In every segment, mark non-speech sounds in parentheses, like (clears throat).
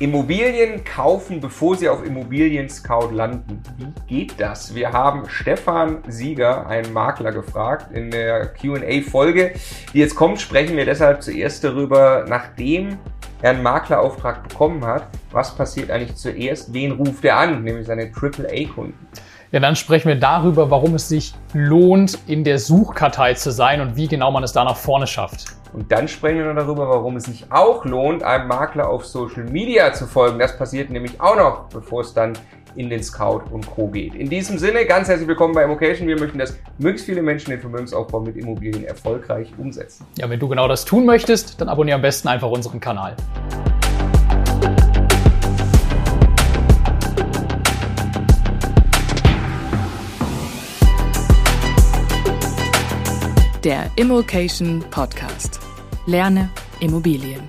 Immobilien kaufen, bevor sie auf Immobilien Scout landen. Wie geht das? Wir haben Stefan Sieger, einen Makler, gefragt. In der QA-Folge, die jetzt kommt, sprechen wir deshalb zuerst darüber, nachdem er einen Maklerauftrag bekommen hat, was passiert eigentlich zuerst? Wen ruft er an? Nämlich seine AAA-Kunden. Ja, dann sprechen wir darüber, warum es sich lohnt, in der Suchkartei zu sein und wie genau man es da nach vorne schafft. Und dann sprechen wir noch darüber, warum es sich auch lohnt, einem Makler auf Social Media zu folgen. Das passiert nämlich auch noch, bevor es dann in den Scout und Co. geht. In diesem Sinne, ganz herzlich willkommen bei Immocation. Wir möchten, dass möglichst viele Menschen den Vermögensaufbau mit Immobilien erfolgreich umsetzen. Ja, wenn du genau das tun möchtest, dann abonniere am besten einfach unseren Kanal. Der Immokation Podcast. Lerne Immobilien.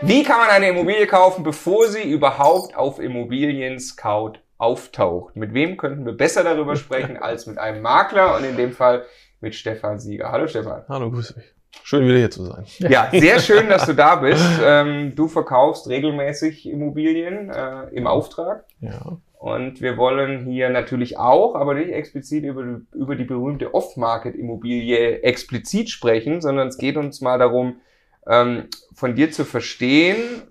Wie kann man eine Immobilie kaufen, bevor sie überhaupt auf Immobilien Scout auftaucht? Mit wem könnten wir besser darüber sprechen (laughs) als mit einem Makler und in dem Fall mit Stefan Sieger. Hallo Stefan. Hallo, grüß dich. Schön wieder hier zu sein. Ja, sehr (laughs) schön, dass du da bist. Ähm, du verkaufst regelmäßig Immobilien äh, im Auftrag. Ja. Und wir wollen hier natürlich auch, aber nicht explizit über, über die berühmte Off-Market-Immobilie explizit sprechen, sondern es geht uns mal darum, ähm, von dir zu verstehen,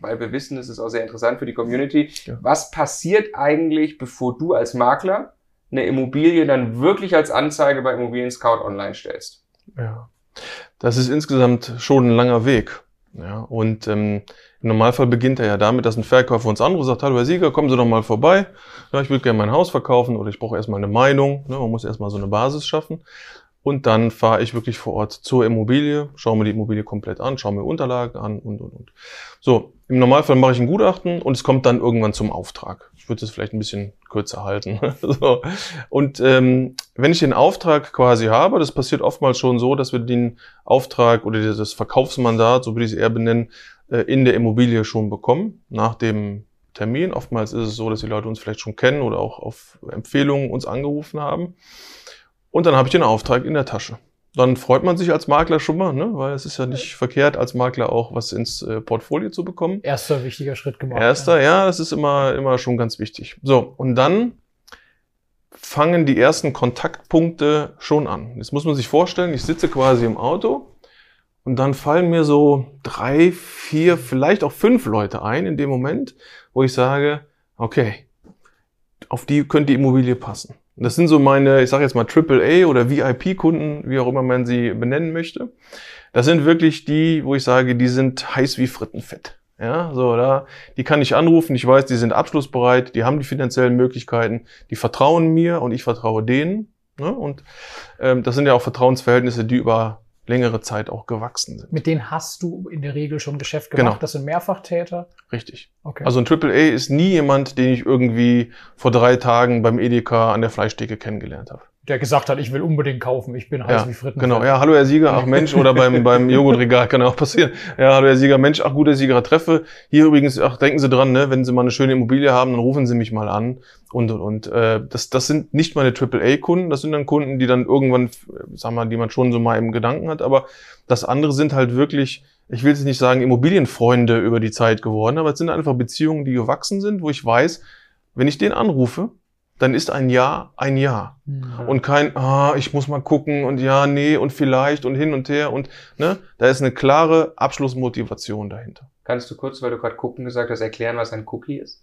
weil wir wissen, es ist auch sehr interessant für die Community, ja. was passiert eigentlich, bevor du als Makler eine Immobilie dann wirklich als Anzeige bei Immobilien Scout online stellst? Ja, das ist insgesamt schon ein langer Weg. Ja, und ähm, im Normalfall beginnt er ja damit, dass ein Verkäufer uns anruft, sagt, hallo Herr Sieger, kommen Sie doch mal vorbei. Ja, ich würde gerne mein Haus verkaufen oder ich brauche erstmal eine Meinung. Ne, man muss erstmal so eine Basis schaffen. Und dann fahre ich wirklich vor Ort zur Immobilie, schaue mir die Immobilie komplett an, schaue mir Unterlagen an und, und, und. So, im Normalfall mache ich ein Gutachten und es kommt dann irgendwann zum Auftrag. Ich würde es vielleicht ein bisschen kürzer halten. (laughs) so. Und ähm, wenn ich den Auftrag quasi habe, das passiert oftmals schon so, dass wir den Auftrag oder das Verkaufsmandat, so würde ich es eher benennen, in der Immobilie schon bekommen, nach dem Termin. Oftmals ist es so, dass die Leute uns vielleicht schon kennen oder auch auf Empfehlungen uns angerufen haben. Und dann habe ich den Auftrag in der Tasche. Dann freut man sich als Makler schon mal, ne? weil es ist ja nicht verkehrt, als Makler auch was ins äh, Portfolio zu bekommen. Erster wichtiger Schritt gemacht. Erster, ja. ja, das ist immer, immer schon ganz wichtig. So, und dann fangen die ersten Kontaktpunkte schon an. Jetzt muss man sich vorstellen, ich sitze quasi im Auto und dann fallen mir so drei, vier, vielleicht auch fünf Leute ein in dem Moment, wo ich sage, okay, auf die könnte die Immobilie passen. Das sind so meine, ich sage jetzt mal AAA oder VIP-Kunden, wie auch immer man sie benennen möchte. Das sind wirklich die, wo ich sage, die sind heiß wie Frittenfett. Ja, so, da, die kann ich anrufen, ich weiß, die sind abschlussbereit, die haben die finanziellen Möglichkeiten, die vertrauen mir und ich vertraue denen. Ne? Und ähm, das sind ja auch Vertrauensverhältnisse, die über längere Zeit auch gewachsen sind. Mit denen hast du in der Regel schon Geschäft gemacht. Genau. Das sind Mehrfachtäter. Richtig. Okay. Also ein AAA ist nie jemand, den ich irgendwie vor drei Tagen beim Edeka an der Fleischtheke kennengelernt habe der gesagt hat, ich will unbedingt kaufen, ich bin heiß ja, wie Fritten. Genau, ja, hallo Herr Sieger, ach Mensch, oder beim, beim (laughs) Joghurtregal kann auch passieren. Ja, hallo Herr Sieger, Mensch, ach gut, Herr Sieger, treffe. Hier übrigens, ach, denken Sie dran, ne, wenn Sie mal eine schöne Immobilie haben, dann rufen Sie mich mal an. Und, und, und. Äh, das, das sind nicht meine AAA-Kunden, das sind dann Kunden, die dann irgendwann, sagen wir mal, die man schon so mal im Gedanken hat, aber das andere sind halt wirklich, ich will jetzt nicht sagen Immobilienfreunde über die Zeit geworden, aber es sind einfach Beziehungen, die gewachsen sind, wo ich weiß, wenn ich den anrufe, dann ist ein Ja ein Ja. Mhm. Und kein, ah, ich muss mal gucken und ja, nee und vielleicht und hin und her und ne, da ist eine klare Abschlussmotivation dahinter. Kannst du kurz, weil du gerade gucken gesagt hast, erklären, was ein Cookie ist?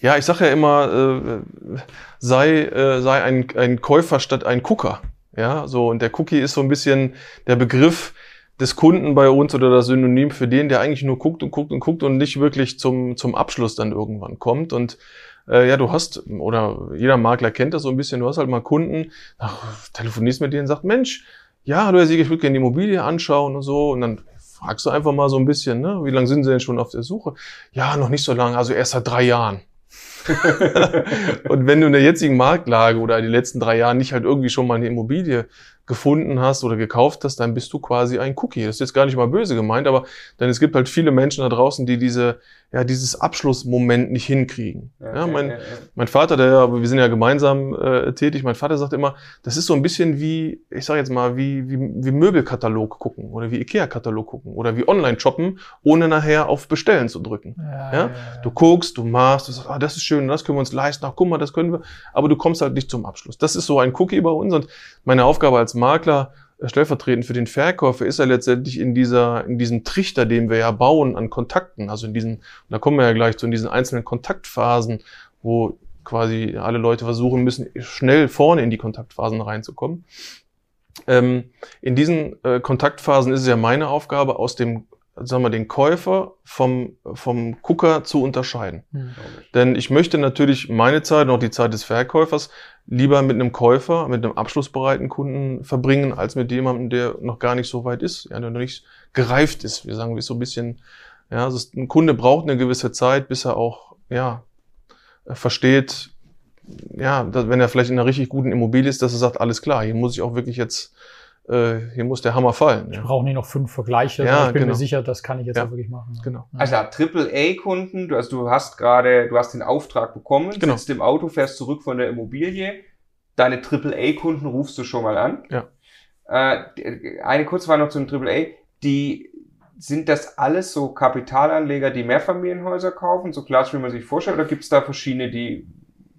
Ja, ich sage ja immer, äh, sei, äh, sei ein, ein Käufer statt ein Gucker. Ja, so und der Cookie ist so ein bisschen der Begriff des Kunden bei uns oder das Synonym für den, der eigentlich nur guckt und guckt und guckt und nicht wirklich zum, zum Abschluss dann irgendwann kommt. Und äh, ja, du hast, oder jeder Makler kennt das so ein bisschen, du hast halt mal Kunden, ach, telefonierst mit denen und sagst, Mensch, ja, hallo Herr Sieger, ich würde gerne die Immobilie anschauen und so. Und dann fragst du einfach mal so ein bisschen, ne, wie lange sind Sie denn schon auf der Suche? Ja, noch nicht so lange, also erst seit drei Jahren. (laughs) und wenn du in der jetzigen Marktlage oder die letzten drei Jahren nicht halt irgendwie schon mal eine Immobilie gefunden hast oder gekauft hast, dann bist du quasi ein Cookie. Das ist jetzt gar nicht mal böse gemeint, aber denn es gibt halt viele Menschen da draußen, die diese, ja, dieses Abschlussmoment nicht hinkriegen. Ja, ja mein, ja, ja. mein Vater, der, wir sind ja gemeinsam äh, tätig, mein Vater sagt immer, das ist so ein bisschen wie, ich sage jetzt mal, wie, wie, wie Möbelkatalog gucken oder wie Ikea-Katalog gucken oder wie Online-Shoppen, ohne nachher auf Bestellen zu drücken. Ja, Du guckst, du machst, du sagst, ah, das ist schön, das können wir uns leisten, ach guck mal, das können wir, aber du kommst halt nicht zum Abschluss. Das ist so ein Cookie bei uns und meine Aufgabe als Makler stellvertretend für den Verkäufer ist er letztendlich in dieser, in diesem Trichter, den wir ja bauen an Kontakten, also in diesen, da kommen wir ja gleich zu, in diesen einzelnen Kontaktphasen, wo quasi alle Leute versuchen müssen, schnell vorne in die Kontaktphasen reinzukommen. Ähm, in diesen äh, Kontaktphasen ist es ja meine Aufgabe, aus dem sagen wir, den Käufer vom, vom Gucker zu unterscheiden. Mhm. Denn ich möchte natürlich meine Zeit und auch die Zeit des Verkäufers lieber mit einem Käufer, mit einem abschlussbereiten Kunden verbringen, als mit jemandem, der noch gar nicht so weit ist, ja, der noch nicht gereift ist. Wir sagen, wie so ein bisschen, ja, also ein Kunde braucht eine gewisse Zeit, bis er auch, ja, versteht, ja, wenn er vielleicht in einer richtig guten Immobilie ist, dass er sagt, alles klar, hier muss ich auch wirklich jetzt äh, hier muss der Hammer fallen. Ich brauche nicht noch fünf Vergleiche, ja, ich bin genau. mir sicher, das kann ich jetzt ja. auch wirklich machen. Genau. Also AAA-Kunden, du, also du hast gerade, du hast den Auftrag bekommen, genau. sitzt im Auto, fährst zurück von der Immobilie, deine AAA-Kunden rufst du schon mal an. Ja. Äh, eine Kurzfrage noch zum AAA, die sind das alles so Kapitalanleger, die Mehrfamilienhäuser kaufen, so klassisch wie man sich vorstellt, oder gibt es da verschiedene, die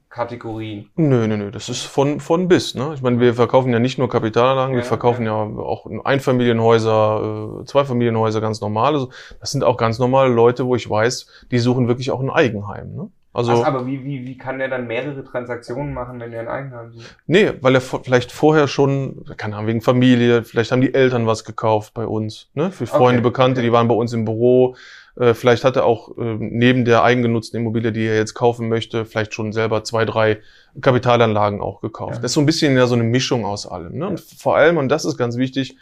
Kategorien? Nö, nö, nö. Das ist von, von bis. Ne? Ich meine, wir verkaufen ja nicht nur Kapitalanlagen, ja, wir verkaufen ja. ja auch Einfamilienhäuser, äh, Zweifamilienhäuser ganz normal. Also, das sind auch ganz normale Leute, wo ich weiß, die suchen wirklich auch ein Eigenheim. Ne? Also, Ach, aber wie, wie, wie kann der dann mehrere Transaktionen machen, wenn er ein Eigenheim sucht? Nee, weil er vielleicht vorher schon, keine Ahnung, wegen Familie, vielleicht haben die Eltern was gekauft bei uns, ne? Für Freunde, okay, Bekannte, okay. die waren bei uns im Büro, äh, vielleicht hat er auch äh, neben der eigengenutzten Immobilie, die er jetzt kaufen möchte, vielleicht schon selber zwei, drei Kapitalanlagen auch gekauft. Ja. Das ist so ein bisschen ja so eine Mischung aus allem. Ne? Und vor allem, und das ist ganz wichtig,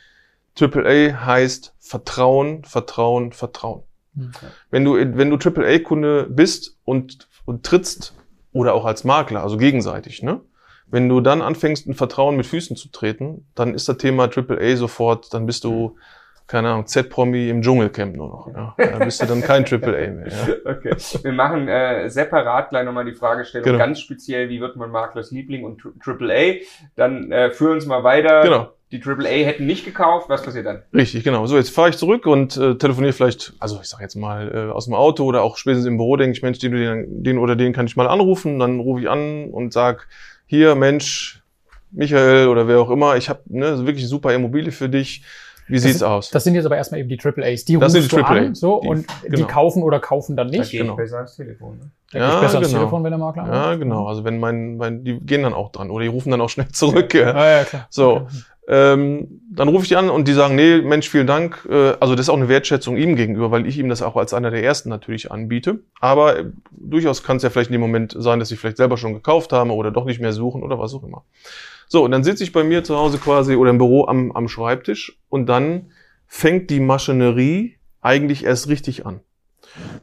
AAA heißt Vertrauen, Vertrauen, Vertrauen. Okay. Wenn du, wenn du AAA-Kunde bist und, und trittst, oder auch als Makler, also gegenseitig, ne? Wenn du dann anfängst, ein Vertrauen mit Füßen zu treten, dann ist das Thema AAA sofort, dann bist du keine Ahnung, Z-Promi im Dschungelcamp nur noch. Ja. Da bist du dann kein Triple A mehr. Ja. (laughs) Okay. Wir machen äh, separat gleich nochmal die Fragestellung, genau. ganz speziell, wie wird man Maklers Liebling und Triple A? Dann äh, führen uns mal weiter. Genau. Die Triple A hätten nicht gekauft, was passiert dann? Richtig, genau. So, jetzt fahre ich zurück und äh, telefoniere vielleicht, also ich sage jetzt mal äh, aus dem Auto oder auch spätestens im Büro, denke ich, Mensch, den, den, oder den kann ich mal anrufen. Dann rufe ich an und sag, hier, Mensch, Michael oder wer auch immer, ich habe ne, wirklich eine super Immobilie für dich wie sieht's das, aus? Das sind jetzt aber erstmal eben die Triple A's. Die das rufst sind die AAA. an, so, die, und genau. die kaufen oder kaufen dann nicht. Da genau. besser ans Telefon. Ne? Da ja, besser genau. Telefon, wenn der Makler Ja, genau. Also wenn mein, mein, die gehen dann auch dran oder die rufen dann auch schnell (laughs) zurück. Ja, ja, ja klar. So. Okay. Ähm, dann rufe ich die an und die sagen, nee, Mensch, vielen Dank. Äh, also das ist auch eine Wertschätzung ihm gegenüber, weil ich ihm das auch als einer der ersten natürlich anbiete. Aber äh, durchaus kann es ja vielleicht in dem Moment sein, dass sie vielleicht selber schon gekauft haben oder doch nicht mehr suchen oder was auch immer. So, und dann sitze ich bei mir zu Hause quasi oder im Büro am, am Schreibtisch und dann fängt die Maschinerie eigentlich erst richtig an.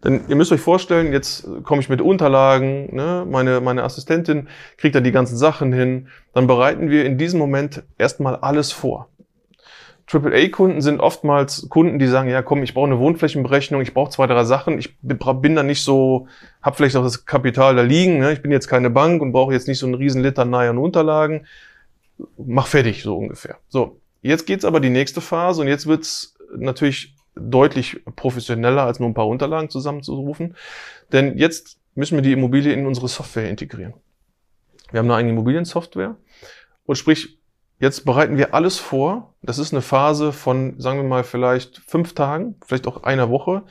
Denn ihr müsst euch vorstellen, jetzt komme ich mit Unterlagen, ne? meine, meine Assistentin kriegt da die ganzen Sachen hin, dann bereiten wir in diesem Moment erstmal alles vor. AAA-Kunden sind oftmals Kunden, die sagen, ja komm, ich brauche eine Wohnflächenberechnung, ich brauche zwei, drei Sachen, ich bin da nicht so, habe vielleicht auch das Kapital da liegen, ne? ich bin jetzt keine Bank und brauche jetzt nicht so einen riesen Liter an Unterlagen, mach fertig, so ungefähr. So, Jetzt geht's aber die nächste Phase und jetzt wird's natürlich deutlich professioneller, als nur ein paar Unterlagen zusammenzurufen. Denn jetzt müssen wir die Immobilie in unsere Software integrieren. Wir haben eine eigene Immobiliensoftware und sprich, jetzt bereiten wir alles vor. Das ist eine Phase von, sagen wir mal, vielleicht fünf Tagen, vielleicht auch einer Woche,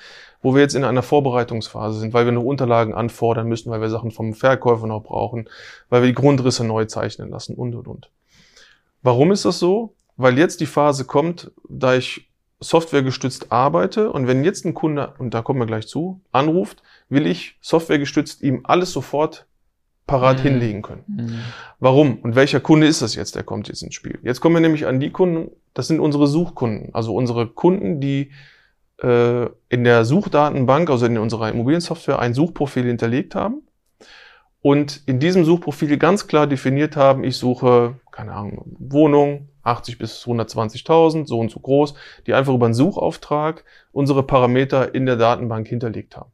wo wir jetzt in einer Vorbereitungsphase sind, weil wir noch Unterlagen anfordern müssen, weil wir Sachen vom Verkäufer noch brauchen, weil wir die Grundrisse neu zeichnen lassen und, und, und. Warum ist das so? weil jetzt die Phase kommt, da ich softwaregestützt arbeite und wenn jetzt ein Kunde, und da kommen wir gleich zu, anruft, will ich softwaregestützt ihm alles sofort parat mhm. hinlegen können. Mhm. Warum? Und welcher Kunde ist das jetzt, der kommt jetzt ins Spiel? Jetzt kommen wir nämlich an die Kunden, das sind unsere Suchkunden, also unsere Kunden, die äh, in der Suchdatenbank, also in unserer Immobiliensoftware, ein Suchprofil hinterlegt haben und in diesem Suchprofil ganz klar definiert haben, ich suche, keine Ahnung, Wohnung, 80 bis 120.000, so und so groß, die einfach über einen Suchauftrag unsere Parameter in der Datenbank hinterlegt haben.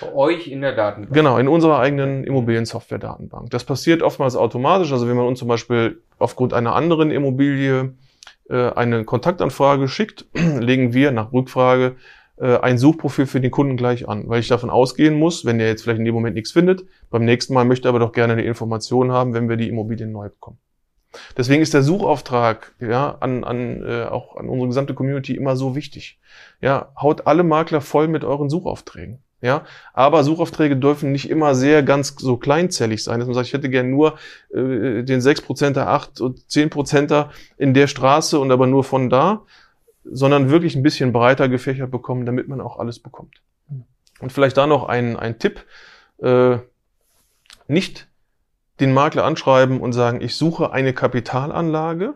Bei euch in der Datenbank? Genau, in unserer eigenen Immobiliensoftware-Datenbank. Das passiert oftmals automatisch. Also wenn man uns zum Beispiel aufgrund einer anderen Immobilie äh, eine Kontaktanfrage schickt, (clears throat) legen wir nach Rückfrage äh, ein Suchprofil für den Kunden gleich an, weil ich davon ausgehen muss, wenn er jetzt vielleicht in dem Moment nichts findet, beim nächsten Mal möchte er aber doch gerne eine Information haben, wenn wir die Immobilien neu bekommen. Deswegen ist der Suchauftrag ja, an, an, äh, auch an unsere gesamte Community immer so wichtig. Ja, haut alle Makler voll mit euren Suchaufträgen. Ja, aber Suchaufträge dürfen nicht immer sehr ganz so kleinzellig sein, dass man sagt, ich hätte gern nur äh, den 6%er, 8 und 10%er in der Straße und aber nur von da, sondern wirklich ein bisschen breiter gefächert bekommen, damit man auch alles bekommt. Und vielleicht da noch ein, ein Tipp, äh, nicht den Makler anschreiben und sagen, ich suche eine Kapitalanlage,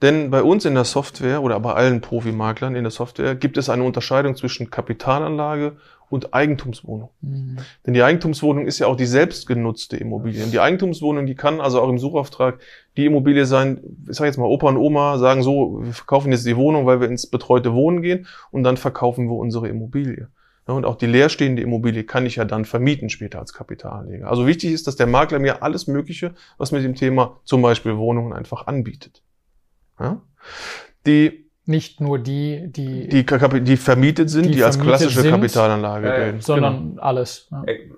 denn bei uns in der Software oder bei allen Profimaklern in der Software gibt es eine Unterscheidung zwischen Kapitalanlage und Eigentumswohnung. Mhm. Denn die Eigentumswohnung ist ja auch die selbstgenutzte Immobilie. Und die Eigentumswohnung, die kann also auch im Suchauftrag die Immobilie sein, ich sage jetzt mal Opa und Oma sagen so, wir verkaufen jetzt die Wohnung, weil wir ins betreute Wohnen gehen und dann verkaufen wir unsere Immobilie. Und auch die leerstehende Immobilie kann ich ja dann vermieten später als Kapitalanleger. Also wichtig ist, dass der Makler mir alles Mögliche, was mit dem Thema zum Beispiel Wohnungen einfach anbietet. Ja? Die nicht nur die, die, die, die vermietet sind, die, die als klassische sind, Kapitalanlage äh, gelten, sondern genau. alles. Ja. Äh,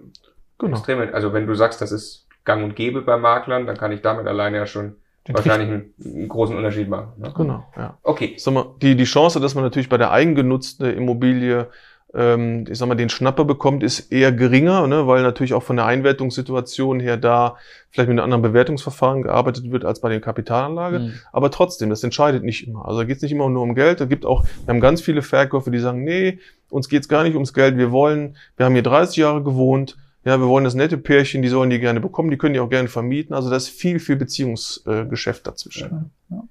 genau. Extrem. Also wenn du sagst, das ist gang und gäbe bei Maklern, dann kann ich damit alleine ja schon Den wahrscheinlich einen, einen, großen Unterschied machen. Ne? Genau, ja. Okay. Sag mal, die, die Chance, dass man natürlich bei der eigengenutzten Immobilie ähm, ich sag mal, den Schnapper bekommt, ist eher geringer, ne, weil natürlich auch von der Einwertungssituation her da vielleicht mit einem anderen Bewertungsverfahren gearbeitet wird als bei der Kapitalanlage. Mhm. Aber trotzdem, das entscheidet nicht immer. Also da geht es nicht immer nur um Geld. Da gibt auch, wir haben ganz viele Verkäufer, die sagen, nee, uns geht's gar nicht ums Geld. Wir wollen, wir haben hier 30 Jahre gewohnt. Ja, wir wollen das nette Pärchen, die sollen die gerne bekommen, die können die auch gerne vermieten. Also da ist viel, viel Beziehungsgeschäft dazwischen. Ja, ja.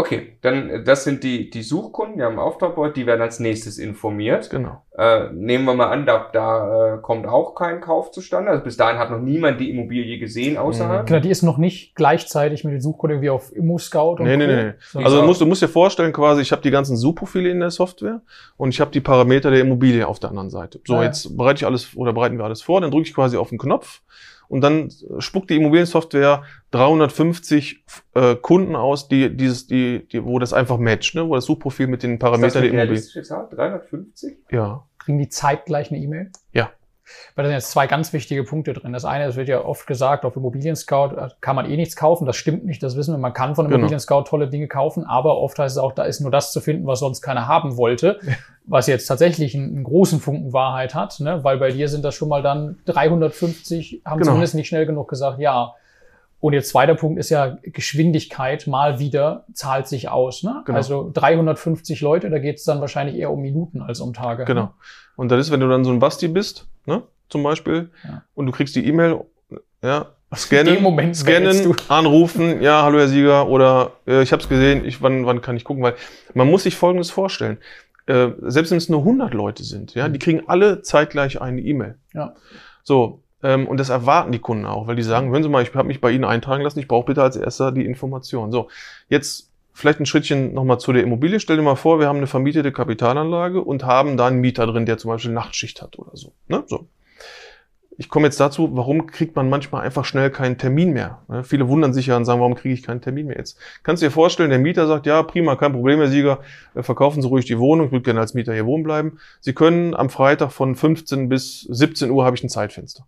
Okay, dann äh, das sind die, die Suchkunden, die haben Auftragboard, die werden als nächstes informiert. Genau. Äh, nehmen wir mal an, da, da äh, kommt auch kein Kauf zustande. Also bis dahin hat noch niemand die Immobilie gesehen außerhalb. Genau, die ist noch nicht gleichzeitig mit den Suchkunden wie auf ImmoScout und Nee, nee, nee. nee. Also du musst, du musst dir vorstellen, quasi, ich habe die ganzen Suchprofile in der Software und ich habe die Parameter der Immobilie auf der anderen Seite. So, ja. jetzt bereite ich alles oder bereiten wir alles vor, dann drücke ich quasi auf den Knopf und dann spuckt die Immobiliensoftware 350 äh, Kunden aus, die dieses, die, die, wo das einfach matcht, ne? wo das Suchprofil mit den Parametern der Immobilien. 350? Ja. Kriegen die zeitgleich eine E-Mail? Ja. Weil da sind jetzt zwei ganz wichtige Punkte drin. Das eine, es wird ja oft gesagt, auf Immobilien Scout äh, kann man eh nichts kaufen. Das stimmt nicht, das wissen wir. Man kann von genau. Immobilien Scout tolle Dinge kaufen, aber oft heißt es auch, da ist nur das zu finden, was sonst keiner haben wollte. was jetzt tatsächlich einen, einen, großen Funken Wahrheit hat, ne? weil bei dir sind das schon mal dann 350, haben genau. zumindest nicht schnell genug gesagt, ja. Und jetzt zweiter Punkt ist ja Geschwindigkeit mal wieder zahlt sich aus. Ne? Genau. Also 350 Leute, da geht es dann wahrscheinlich eher um Minuten als um Tage. Genau. Ne? Und das ist, wenn du dann so ein Basti bist, ne, zum Beispiel, ja. und du kriegst die E-Mail, ja, scannen, Moment scannen, (laughs) anrufen, ja, hallo Herr Sieger, oder äh, ich habe es gesehen, ich, wann, wann kann ich gucken, weil man muss sich Folgendes vorstellen. Äh, selbst wenn es nur 100 Leute sind, ja, die kriegen alle zeitgleich eine E-Mail. Ja. So, ähm, und das erwarten die Kunden auch, weil die sagen, hören Sie mal, ich habe mich bei Ihnen eintragen lassen, ich brauche bitte als erster die Information. So, jetzt Vielleicht ein Schrittchen nochmal zu der Immobilie. Stell dir mal vor, wir haben eine vermietete Kapitalanlage und haben da einen Mieter drin, der zum Beispiel Nachtschicht hat oder so. Ne? so. Ich komme jetzt dazu, warum kriegt man manchmal einfach schnell keinen Termin mehr? Ne? Viele wundern sich ja und sagen, warum kriege ich keinen Termin mehr jetzt? Kannst du dir vorstellen, der Mieter sagt, ja, prima, kein Problem, Herr Sieger, verkaufen Sie ruhig die Wohnung, ich würde gerne als Mieter hier wohnen bleiben. Sie können am Freitag von 15 bis 17 Uhr habe ich ein Zeitfenster.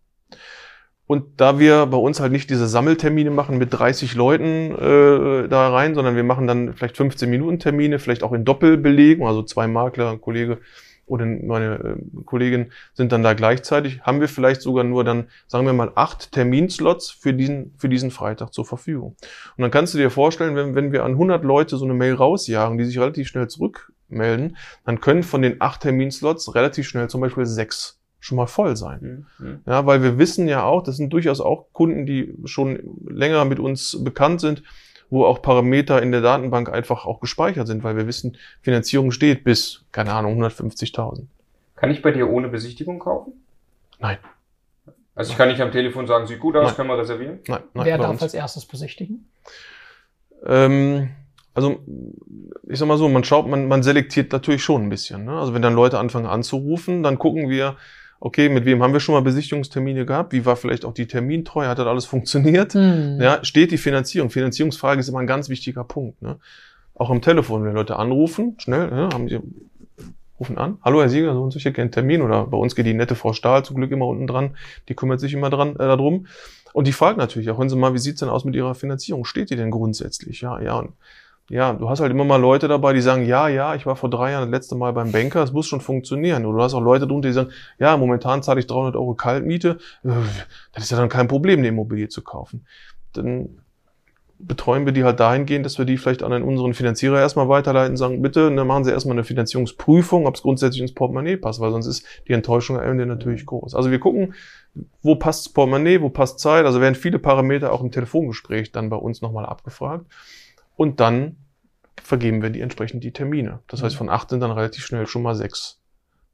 Und da wir bei uns halt nicht diese Sammeltermine machen mit 30 Leuten äh, da rein, sondern wir machen dann vielleicht 15 Minuten Termine, vielleicht auch in Doppelbelegung, also zwei Makler, ein Kollege oder meine äh, Kollegin sind dann da gleichzeitig, haben wir vielleicht sogar nur dann, sagen wir mal, acht Terminslots für diesen, für diesen Freitag zur Verfügung. Und dann kannst du dir vorstellen, wenn, wenn wir an 100 Leute so eine Mail rausjagen, die sich relativ schnell zurückmelden, dann können von den acht Terminslots relativ schnell zum Beispiel sechs schon mal voll sein. Mhm. Ja, weil wir wissen ja auch, das sind durchaus auch Kunden, die schon länger mit uns bekannt sind, wo auch Parameter in der Datenbank einfach auch gespeichert sind, weil wir wissen, Finanzierung steht bis, keine Ahnung, 150.000. Kann ich bei dir ohne Besichtigung kaufen? Nein. Also ich kann nicht am Telefon sagen, sieht gut aus, Nein. können wir reservieren? Nein, nein, Wer darf uns. als erstes besichtigen? Ähm, also ich sag mal so, man schaut, man, man selektiert natürlich schon ein bisschen. Ne? Also wenn dann Leute anfangen anzurufen, dann gucken wir, okay, mit wem haben wir schon mal Besichtigungstermine gehabt? Wie war vielleicht auch die Termintreue? Hat das alles funktioniert? Hm. Ja, steht die Finanzierung? Finanzierungsfrage ist immer ein ganz wichtiger Punkt. Ne? Auch am Telefon, wenn Leute anrufen, schnell, ja, haben sie rufen an. Hallo Herr Sieger, so und so, ich hätte gerne einen Termin. Oder bei uns geht die nette Frau Stahl zum Glück immer unten dran. Die kümmert sich immer dran äh, darum. Und die fragt natürlich auch, hören Sie mal, wie sieht's denn aus mit Ihrer Finanzierung? Steht die denn grundsätzlich? Ja, ja. Und ja, du hast halt immer mal Leute dabei, die sagen, ja, ja, ich war vor drei Jahren das letzte Mal beim Banker, es muss schon funktionieren. Oder du hast auch Leute drunter, die sagen, ja, momentan zahle ich 300 Euro Kaltmiete, Äh, das ist ja dann kein Problem, eine Immobilie zu kaufen. Dann betreuen wir die halt dahingehend, dass wir die vielleicht an unseren Finanzierer erstmal weiterleiten, sagen, bitte, dann machen Sie erstmal eine Finanzierungsprüfung, ob es grundsätzlich ins Portemonnaie passt, weil sonst ist die Enttäuschung am Ende natürlich groß. Also wir gucken, wo passt das Portemonnaie, wo passt Zeit, also werden viele Parameter auch im Telefongespräch dann bei uns nochmal abgefragt. Und dann vergeben wir die entsprechend die Termine. Das heißt, von acht sind dann relativ schnell schon mal sechs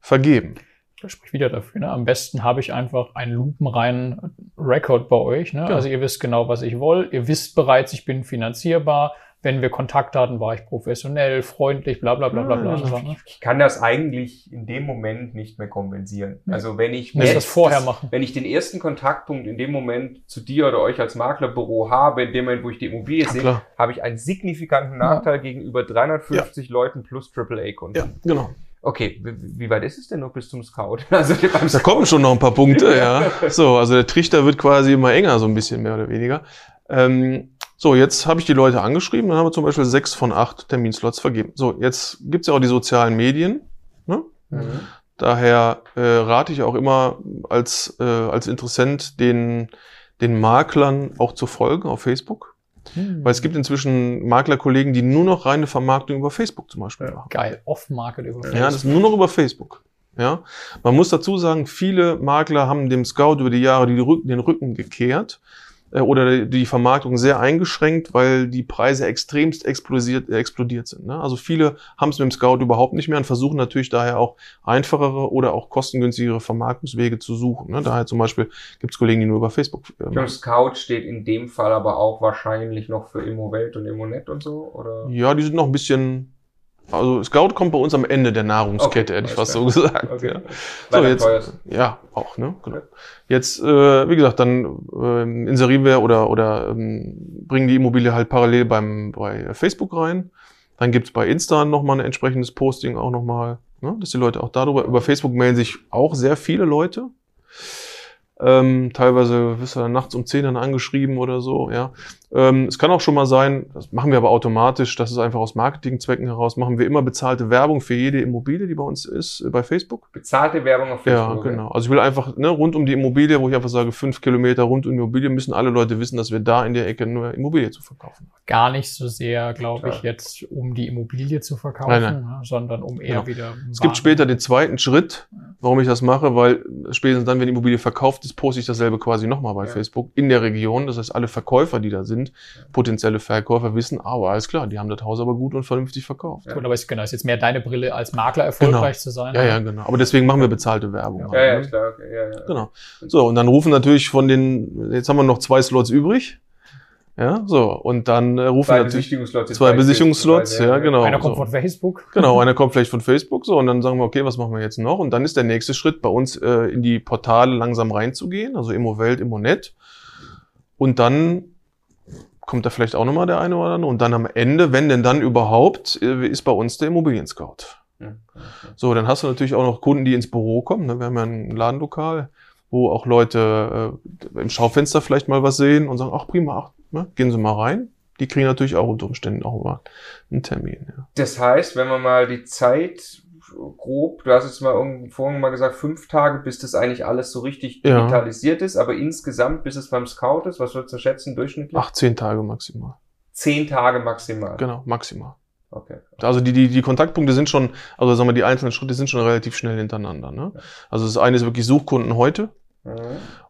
vergeben. Das spricht wieder dafür. Ne? Am besten habe ich einfach einen lupenreinen Record bei euch. Ne? Ja. Also ihr wisst genau, was ich will. Ihr wisst bereits, ich bin finanzierbar. Wenn wir Kontakt hatten, war ich professionell, freundlich, bla bla bla bla bla. Ja, ne? Ich kann das eigentlich in dem Moment nicht mehr kompensieren. Nee. Also wenn ich jetzt das vorher machen. wenn ich den ersten Kontaktpunkt in dem Moment zu dir oder euch als Maklerbüro habe, in dem Moment, wo ich die Immobilie Ja, sehe, klar. habe ich einen signifikanten Nachteil gegenüber 350 Leuten plus AAA-Kunden. Ja, genau. Okay, wie, weit ist es denn noch bis zum Scout? (laughs) Also beim Da kommen schon noch ein paar Punkte, (laughs) ja. So, also der Trichter wird quasi immer enger, so ein bisschen mehr oder weniger. Ähm, so, jetzt habe ich die Leute angeschrieben, dann haben wir zum Beispiel sechs von acht Terminslots vergeben. So, jetzt gibt's ja auch die sozialen Medien. Ne? Mhm. Daher äh, rate ich auch immer als, äh, als Interessent den, den Maklern auch zu folgen auf Facebook. Hm. Weil es gibt inzwischen Maklerkollegen, die nur noch reine Vermarktung über Facebook zum Beispiel Ja. machen. Geil, Off-Market über Ja, das ist nur noch über Facebook. Ja, man muss dazu sagen, viele Makler haben dem Scout über die Jahre die Rücken, den Rücken gekehrt äh, oder die Vermarktung sehr eingeschränkt, weil die Preise extremst explodiert, äh, explodiert sind. Ne? Also viele haben es mit dem Scout überhaupt nicht mehr und versuchen natürlich daher auch einfachere oder auch kostengünstigere Vermarktungswege zu suchen. Ne? Daher zum Beispiel gibt es Kollegen, die nur über Facebook. Äh, Ich glaube, Scout steht in dem Fall aber auch wahrscheinlich noch für Immowelt und Immonet und so, oder? ja, die sind noch ein bisschen. Also Scout kommt bei uns am Ende der Nahrungskette, Okay, hätte ich fast so gesagt. Okay. Ja. So, jetzt-. Ja, auch, ne? Genau. Jetzt, äh, wie gesagt, dann ähm, inserieren wir oder, oder ähm, bringen die Immobilie halt parallel beim, bei Facebook rein. Dann gibt's bei Insta nochmal ein entsprechendes Posting auch nochmal, ne? dass die Leute auch darüber, über Facebook melden sich auch sehr viele Leute. Ähm, teilweise wirst du dann nachts um 10 dann angeschrieben oder so, ja. Ähm, es kann auch schon mal sein, das machen wir aber automatisch, das ist einfach aus Marketingzwecken heraus, machen wir immer bezahlte Werbung für jede Immobilie, die bei uns ist, äh, bei Facebook. Bezahlte Werbung auf Ja, Facebook. okay. genau. Also ich will einfach ne, rund um die Immobilie, wo ich einfach sage, fünf Kilometer rund um die Immobilie, müssen alle Leute wissen, dass wir da in der Ecke nur Immobilie zu verkaufen haben. Gar nicht so sehr, glaube ich, jetzt um die Immobilie zu verkaufen, Nein, nein. ne, sondern um eher Genau. wieder. Es gibt später den zweiten Schritt, warum ich das mache, weil spätestens dann, wenn die Immobilie verkauft ist, poste ich dasselbe quasi nochmal bei Ja. Facebook in der Region. Das heißt, alle Verkäufer, die da sind, potenzielle Verkäufer wissen, aber alles klar, die haben das Haus aber gut und vernünftig verkauft. Ja. Gut, aber ist, genau, ist jetzt mehr deine Brille als Makler erfolgreich Genau. zu sein. Ja, ja, genau. Aber deswegen machen wir bezahlte Werbung. Ja, halt, ja, ne? klar, okay, ja, ja. Genau. So, und dann rufen natürlich von den, jetzt haben wir noch zwei Slots übrig. Ja, so, und dann äh, rufen Zwei natürlich Besichtigungsslots. zwei Besichtigungsslots, Zwei, ja, genau. Einer kommt so. von Facebook. Genau, einer kommt vielleicht von Facebook, so, und dann sagen wir, okay, was machen wir jetzt noch? Und dann ist der nächste Schritt, bei uns äh, in die Portale langsam reinzugehen, also Immowelt, Immonet. Und dann kommt da vielleicht auch nochmal der eine oder andere. Und dann am Ende, wenn denn dann überhaupt, äh, ist bei uns der Immobilien-Scout. Ja. So, dann hast du natürlich auch noch Kunden, die ins Büro kommen. Ne? Wir haben ja ein Ladenlokal, wo auch Leute äh, im Schaufenster vielleicht mal was sehen und sagen, ach prima, ach, ne? gehen Sie mal rein. Die kriegen natürlich auch unter Umständen auch mal einen Termin. Ja. Das heißt, wenn man mal die Zeit grob, du hast jetzt mal vorhin mal gesagt, fünf Tage, bis das eigentlich alles so richtig Ja. digitalisiert ist, aber insgesamt, bis es beim Scout ist, was würdest du schätzen, durchschnittlich? Ach, zehn Tage maximal. Zehn Tage maximal. Genau, maximal. Okay. Also die, die, die Kontaktpunkte sind schon, also sagen wir, die einzelnen Schritte sind schon relativ schnell hintereinander. Ne? Also das eine ist wirklich Suchkunden heute Mhm.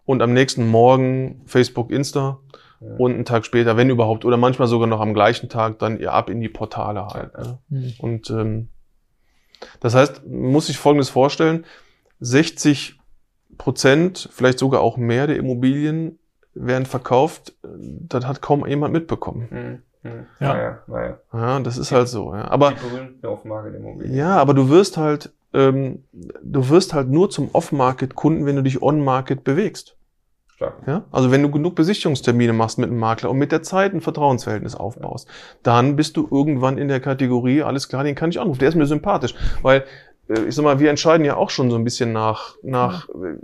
und am nächsten Morgen Facebook, Insta Ja. und einen Tag später, wenn überhaupt, oder manchmal sogar noch am gleichen Tag dann ihr ab in die Portale halt. Ne? Hm. Und ähm, das heißt, man muss sich Folgendes vorstellen, 60 Prozent, vielleicht sogar auch mehr der Immobilien werden verkauft. Das hat kaum jemand mitbekommen. Hm. Ja. Naja, naja. Ja, das ist halt so. Ja. Aber ja, aber du wirst halt, ähm, du wirst halt nur zum Off-Market-Kunden, wenn du dich On-Market bewegst. Klar. Ja? Also wenn du genug Besichtigungstermine machst mit einem Makler und mit der Zeit ein Vertrauensverhältnis aufbaust, dann bist du irgendwann in der Kategorie, alles klar, den kann ich anrufen, der ist mir sympathisch. Weil, äh, ich sag mal, wir entscheiden ja auch schon so ein bisschen nach, nach äh,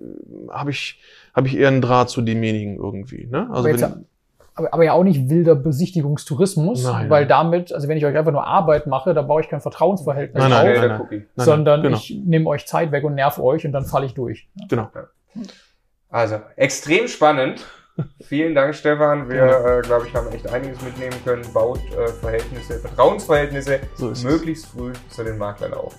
habe ich, hab ich eher einen Draht zu demjenigen irgendwie. Ne? Also wenn, aber, aber ja auch nicht wilder Besichtigungstourismus, Nein, weil nein. damit, also wenn ich euch einfach nur Arbeit mache, da baue ich kein Vertrauensverhältnis Nein, nein, auf, nein, nein. der Cookie. nein, nein, sondern genau, ich nehme euch Zeit weg und nerv euch und dann falle ich durch. genau. Also, extrem spannend. (laughs) Vielen Dank, Stefan. Wir, äh, glaube ich, haben echt einiges mitnehmen können. Baut äh, Verhältnisse, Vertrauensverhältnisse So ist es. möglichst früh zu den Maklern auf.